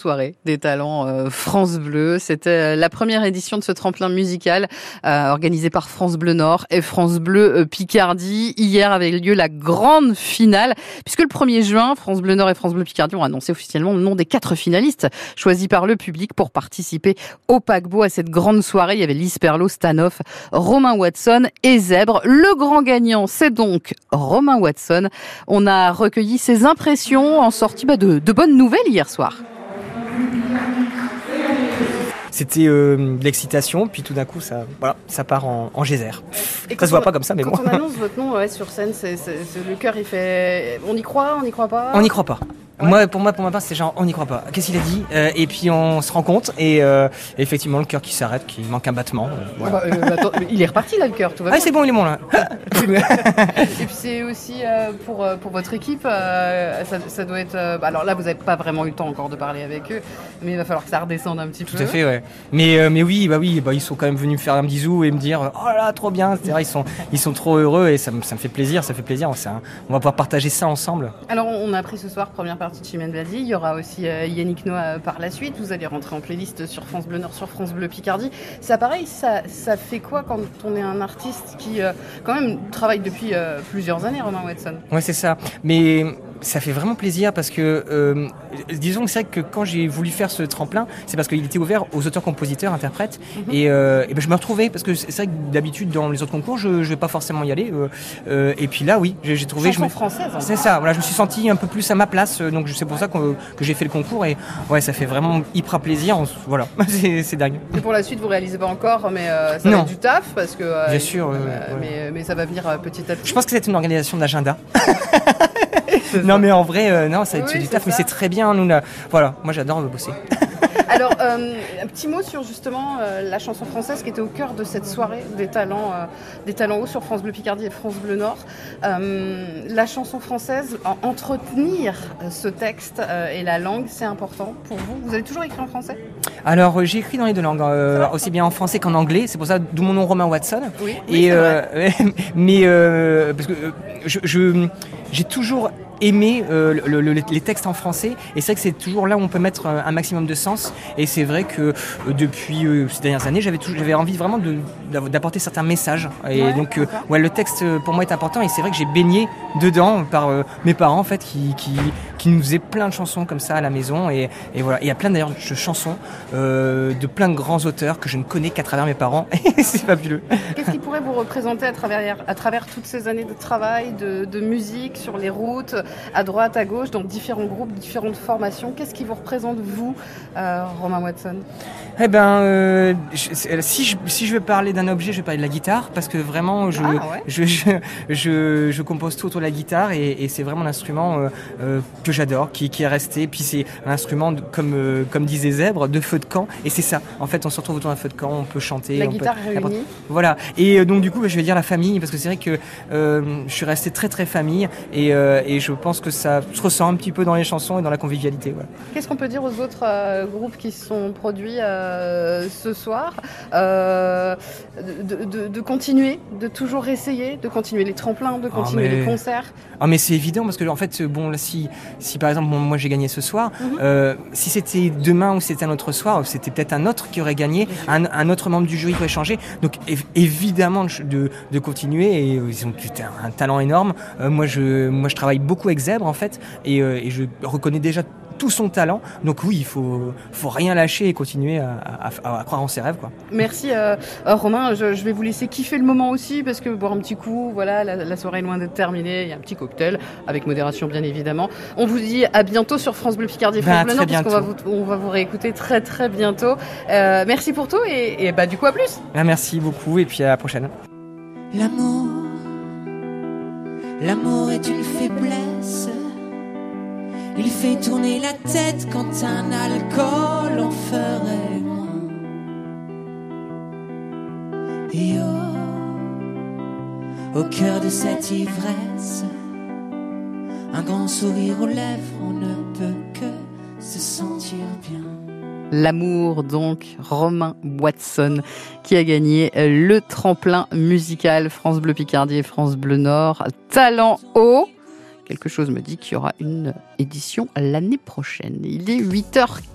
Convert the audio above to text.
soirée des talents euh, France Bleu. C'était euh, la première édition de ce tremplin musical euh, organisé par France Bleu Nord et France Bleu Picardie. Hier avait lieu la grande finale, puisque le 1er juin, France Bleu Nord et France Bleu Picardie ont annoncé officiellement le nom des quatre finalistes choisis par le public pour participer au paquebot à cette grande soirée. Il y avait Lise Perlot, Stanoff, Romain Watson et Zèbre. Le grand gagnant, c'est donc Romain Watson. On a recueilli ses impressions en sortie bah, de, de bonnes nouvelles hier soir. C'était euh, de l'excitation, puis tout d'un coup, ça, voilà, ça part en, en geyser. Ça se voit pas comme ça, mais quand bon. on annonce votre nom ouais, sur scène, c'est, c'est- c'est- le cœur il fait. On y croit, on n'y croit pas? On n'y croit pas. Ouais. Moi, pour moi, pour ma part, c'est genre, on n'y croit pas. Qu'est-ce qu'il a dit? Euh, Et puis on se rend compte, et euh, effectivement, le cœur qui s'arrête, qui manque un battement. euh, voilà. Bah, euh, attends, il est reparti là le cœur, tout va Ah, bien. c'est bon, il est bon là. Et puis c'est aussi euh, pour, pour votre équipe, euh, ça, ça doit être. euh, bah, alors là, vous n'avez pas vraiment eu le temps encore de parler avec eux, mais il va falloir que ça redescende un petit Tout peu. à fait, ouais. Mais, euh, mais oui, bah oui, bah, ils sont quand même venus me faire un bisou et me dire oh là trop bien, etc. Ils sont, ils sont trop heureux et ça me, ça me fait plaisir, ça fait plaisir. Un- on va pouvoir partager ça ensemble. Alors on a appris ce soir, première partie de Chimène il y aura aussi euh, Yannick Noah euh, par la suite, vous allez rentrer en playlist sur France Bleu Nord, sur France Bleu Picardie. Ça pareil, ça, ça fait quoi quand on est un artiste qui euh, quand même travaille depuis plusieurs années, Romain Watson? Ouais, c'est ça. Mais ça fait vraiment plaisir parce que, euh, disons que c'est vrai que quand j'ai voulu faire ce tremplin, c'est parce qu'il était ouvert aux auteurs, compositeurs, interprètes. Et, euh, et ben, je me retrouvais parce que c'est vrai que d'habitude dans les autres concours, je, je vais pas forcément y aller. euh, euh, et puis là, oui, j'ai trouvé. Chanson je me- française, C'est ça. Voilà, je me suis senti un peu plus à ma place. euh, Donc c'est pour ça que, que j'ai fait le concours et ouais, ça fait vraiment hyper plaisir. On Voilà, c'est dingue. Et pour la suite, vous réalisez pas encore, mais euh, ça Non. va être du taf parce que. Bien sûr, euh, ouais, mais, mais ça va venir petit à petit. Je pense que c'est une organisation d'agenda. non, mais en vrai, euh, non, ça Oui, du taf, mais c'est très bien. Nous, là, voilà, moi j'adore bosser. Alors, euh, un petit mot sur justement euh, la chanson française qui était au cœur de cette soirée des talents, euh, des talents hauts sur France Bleu Picardie et France Bleu Nord. La chanson française, en- entretenir ce texte et la langue, c'est important pour vous. Vous avez toujours écrit en français? Alors, j'ai écrit dans les deux langues, aussi bien en français qu'en anglais. C'est pour ça d'où mon nom Romain Watson. Oui. Et euh, mais parce que je- j'ai toujours aimé euh, le- le- les textes en français. Et c'est vrai que c'est toujours là où on peut mettre un, un maximum de sens. Et c'est vrai que euh, depuis euh, ces dernières années j'avais j'avais envie vraiment d'apporter certains messages. Et Ouais, donc euh, ouais le texte euh, pour moi est important. Et c'est vrai que j'ai baigné dedans par euh, mes parents en fait qui, qui qui nous faisaient plein de chansons comme ça à la maison. Et, et voilà. Il y a plein d'ailleurs de chansons euh, de plein de grands auteurs que je ne connais qu'à travers mes parents. Et c'est fabuleux. Qu'est-ce qui pourrait vous représenter à travers, à travers toutes ces années de travail, de, de musique, sur les routes, à droite, à gauche, dans différents groupes, différentes formations Qu'est-ce qui vous représente, vous, euh, Romain Watson? Eh ben, euh, c'est- si, je, si je veux parler d'un objet, je vais parler de la guitare parce que vraiment, je, Ah, ouais. je, je, je, compose tout autour de la guitare et, et c'est vraiment l'instrument euh, euh, que j'adore, qui, qui est resté. Puis c'est un instrument, de- comme, euh, comme disait Zèbre, de feu de camp. Et c'est ça. En fait, on se retrouve autour d'un feu de camp, on peut chanter. La on peut- guitare réunie Voilà. Et euh, donc du coup, je vais dire la famille parce que c'est vrai que euh, je suis resté très très famille et, euh, et je pense que ça se ressent un petit peu dans les chansons et dans la convivialité. voilà. Qu'est-ce qu'on peut dire aux autres euh, groupes qui se sont produits euh, ce soir Euh, de, de- de continuer, de toujours essayer, de continuer les tremplins, de continuer mais- les concerts? Ah mais c'est évident parce que en fait bon là, si si par exemple bon, moi j'ai gagné ce soir Mhm. si c'était demain ou c'était un autre soir c'était peut-être un autre qui aurait gagné un, un autre membre du jury qui aurait changé donc év- évidemment de, continuer et ils ont un, un talent énorme moi je moi je travaille beaucoup avec Zèbre en fait et, euh, et je reconnais déjà tout son talent donc oui il faut faut rien lâcher et continuer à, à- à- à croire en ses rêves quoi Merci euh, euh, Romain, je, je vais vous laisser kiffer le moment aussi parce que boire un petit coup, voilà, la, la soirée est loin d'être terminée, il y a un petit cocktail avec modération bien évidemment. On vous dit à bientôt sur France Bleu Picardie et Ben, France Bleu très Nord parce qu'on va vous, on va vous réécouter très très bientôt. Euh, merci pour tout et, et bah du coup à plus. Ah, merci beaucoup et puis à la prochaine L'amour, l'amour est une faiblesse. Il fait tourner la tête quand un alcool en ferait moins. Et oh, au cœur de cette ivresse, un grand sourire aux lèvres, on ne peut que se sentir bien. L'amour donc, Romain Watson qui a gagné le tremplin musical France Bleu Picardie et France Bleu Nord. Talent haut. Quelque chose me dit qu'il y aura une édition l'année prochaine. Il est 8h